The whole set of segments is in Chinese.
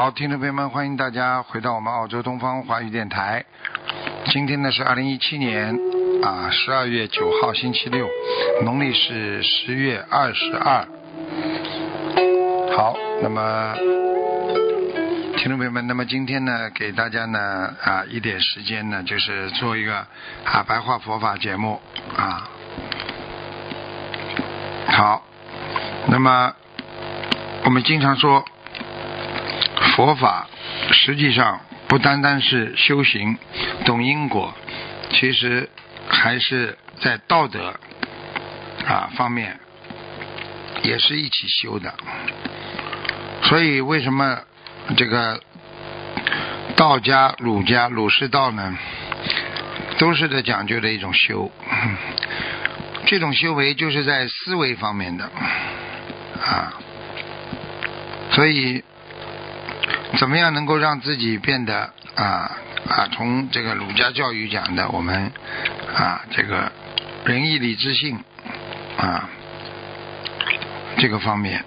好，听众朋友们，欢迎大家回到我们澳洲东方华语电台。今天呢是二零一七年啊十二月九号星期六，农历是十月二十二。好，那么听众朋友们，那么今天呢给大家呢啊一点时间呢，就是做一个啊白话佛法节目啊。好，那么我们经常说。佛法实际上不单单是修行、懂因果，其实还是在道德啊方面也是一起修的。所以为什么这个道家、儒家、儒释道呢，都是在讲究的一种修。这种修为就是在思维方面的啊，所以。怎么样能够让自己变得啊啊？从这个儒家教育讲的，我们啊这个仁义礼智信啊这个方面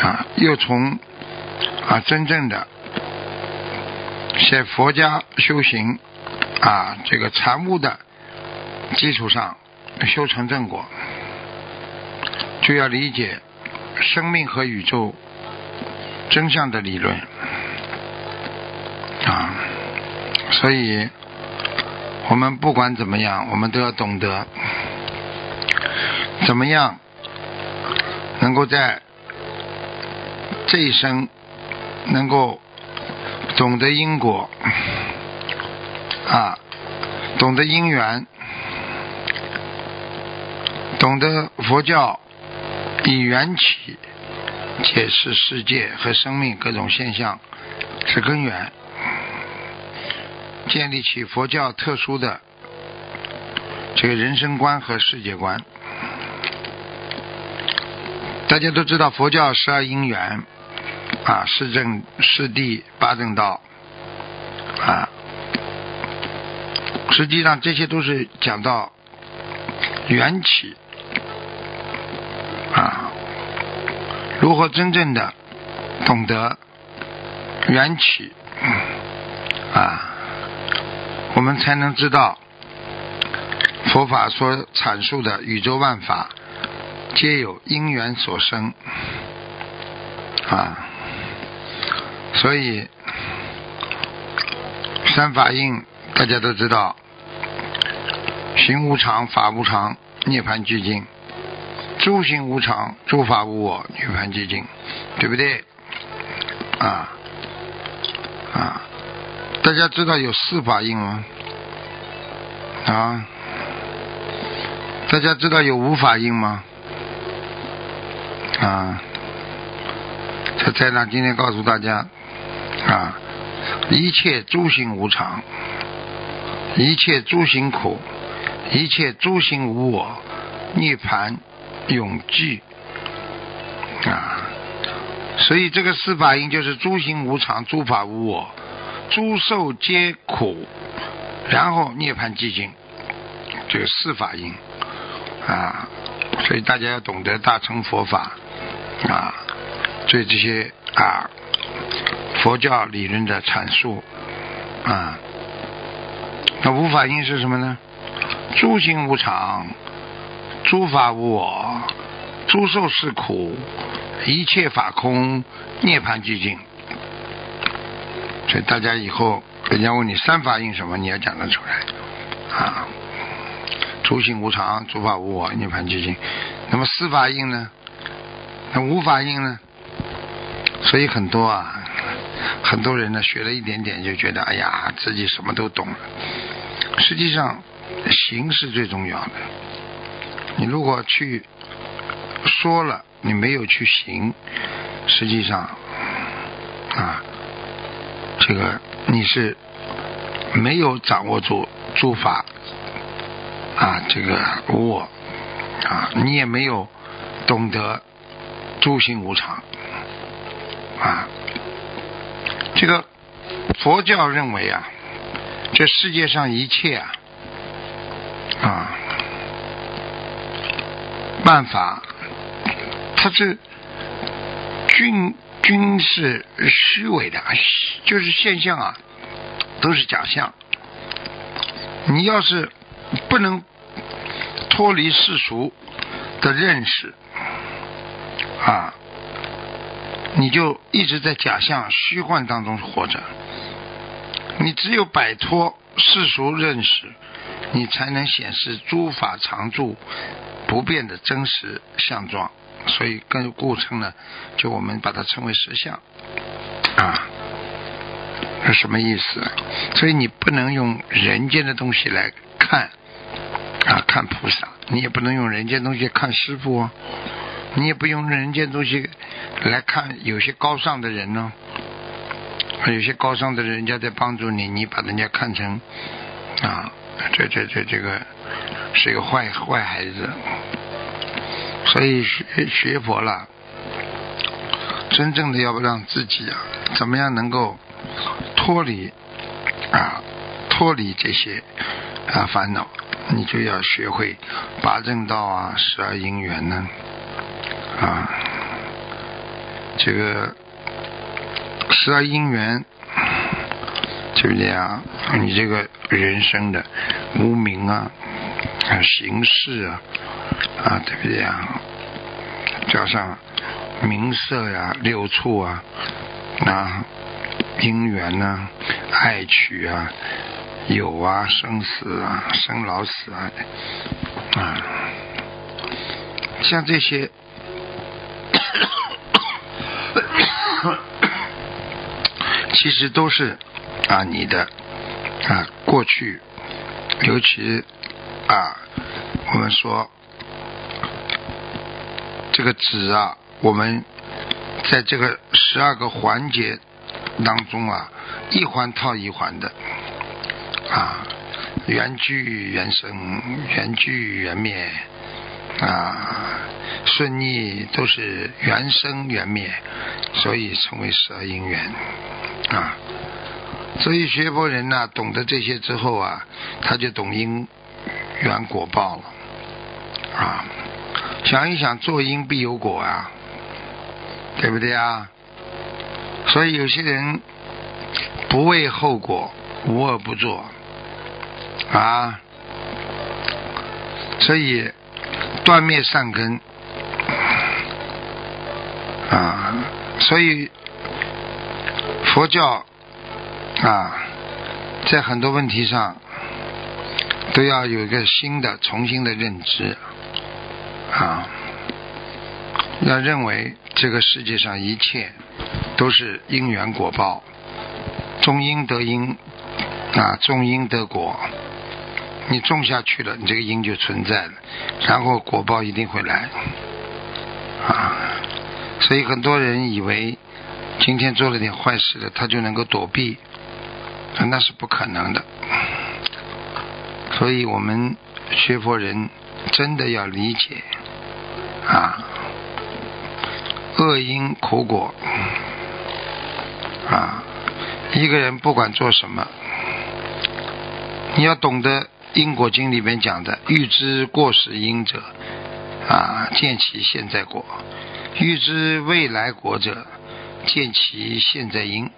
啊，又从啊真正的在佛家修行啊这个禅悟的基础上修成正果，就要理解生命和宇宙。真相的理论啊，所以我们不管怎么样，我们都要懂得怎么样能够在这一生能够懂得因果啊，懂得因缘，懂得佛教以缘起。解释世界和生命各种现象是根源，建立起佛教特殊的这个人生观和世界观。大家都知道佛教十二因缘啊，四正、四谛、八正道啊，实际上这些都是讲到缘起如何真正的懂得缘起啊，我们才能知道佛法所阐述的宇宙万法皆有因缘所生啊，所以三法印大家都知道，行无常，法无常，涅槃俱净。诸行无常，诸法无我，涅槃寂静，对不对？啊啊！大家知道有四法印吗？啊！大家知道有无法印吗？啊！这在那今天告诉大家啊，一切诸行无常，一切诸行苦，一切诸行无我，涅槃。永记啊，所以这个四法印就是诸行无常，诸法无我，诸受皆苦，然后涅槃寂静，这个四法印啊，所以大家要懂得大乘佛法啊，对这些啊佛教理论的阐述啊，那无法印是什么呢？诸行无常。诸法无我，诸受是苦，一切法空，涅槃寂静。所以大家以后人家问你三法印什么，你要讲得出来啊。诸行无常，诸法无我，涅槃寂静。那么四法印呢？那无法印呢？所以很多啊，很多人呢学了一点点就觉得哎呀自己什么都懂了。实际上，行是最重要的。你如果去说了，你没有去行，实际上啊，这个你是没有掌握住诸法啊，这个无我啊，你也没有懂得诸行无常啊。这个佛教认为啊，这世界上一切啊啊办法，它是均均是虚伪的，就是现象啊，都是假象。你要是不能脱离世俗的认识啊，你就一直在假象、虚幻当中活着。你只有摆脱世俗认识，你才能显示诸法常住不变的真实相状。所以，跟故称呢，就我们把它称为实相啊，是什么意思？所以你不能用人间的东西来看啊，看菩萨，你也不能用人间东西看师傅啊，你也不用人间东西来看有些高尚的人呢。有些高尚的人家在帮助你，你把人家看成啊，这这这这个是一个坏坏孩子。所以学学佛了，真正的要让自己啊，怎么样能够脱离啊，脱离这些啊烦恼，你就要学会八正道啊，十二因缘呢啊，这个。十二因缘，对不对啊？你这个人生的无名啊，啊，形式啊，啊，对不对啊？加上名色呀、六处啊，啊，因缘呐、爱取啊、有啊、生死啊、生老死啊，啊，像这些。其实都是啊，你的啊过去，尤其啊，我们说这个纸啊，我们在这个十二个环节当中啊，一环套一环的啊，缘聚缘生，缘聚缘灭啊，顺逆都是缘生缘灭，所以称为十二因缘。啊，所以学佛人呢，懂得这些之后啊，他就懂因缘果报了。啊，想一想，做因必有果啊，对不对啊？所以有些人不为后果，无恶不作啊。所以断灭善根啊，所以。佛教啊，在很多问题上都要有一个新的、重新的认知啊，要认为这个世界上一切都是因缘果报，种因得因啊，种因得果，你种下去了，你这个因就存在了，然后果报一定会来啊，所以很多人以为。今天做了点坏事的，他就能够躲避，那是不可能的。所以我们学佛人真的要理解啊，恶因苦果啊，一个人不管做什么，你要懂得《因果经》里面讲的：欲知过失因者啊，见其现在果；欲知未来果者。见其现在因，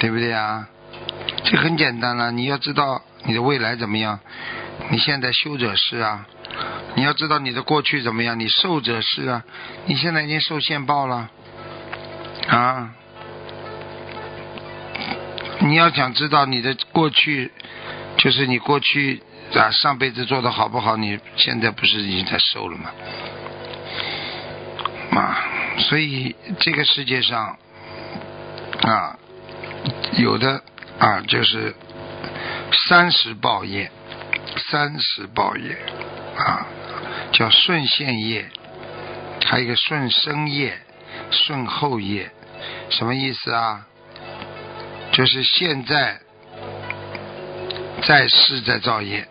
对不对啊？这很简单了。你要知道你的未来怎么样，你现在修者是啊。你要知道你的过去怎么样，你受者是啊。你现在已经受现报了啊。你要想知道你的过去，就是你过去啊上辈子做的好不好，你现在不是已经在受了吗？啊。所以这个世界上啊，有的啊就是三十报业，三十报业啊叫顺现业还有一个顺生业、顺后业，什么意思啊？就是现在在世在造业，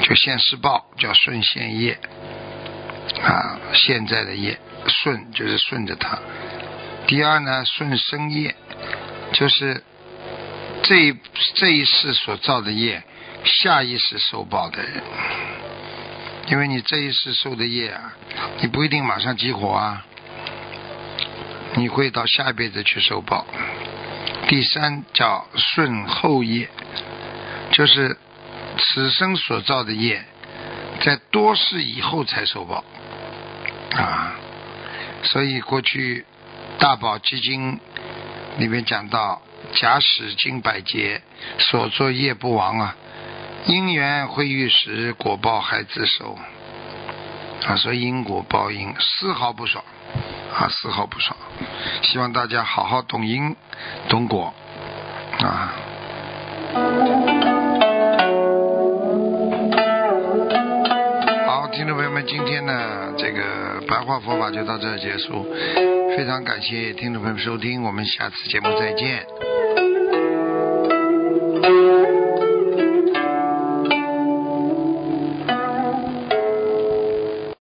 就现世报叫顺现业啊，现在的业顺就是顺着它。第二呢，顺生业就是这一这一世所造的业，下一世受报的人。因为你这一世受的业啊，你不一定马上激活啊，你会到下辈子去受报。第三叫顺后业，就是此生所造的业，在多世以后才受报啊。所以过去大宝基金里面讲到，假使经百劫，所作业不亡啊。因缘会遇时，果报还自受啊！所以因果报应丝毫不爽啊，丝毫不爽。希望大家好好懂因懂果啊！好，听众朋友们，今天呢，这个白话佛法就到这儿结束。非常感谢听众朋友收听，我们下次节目再见。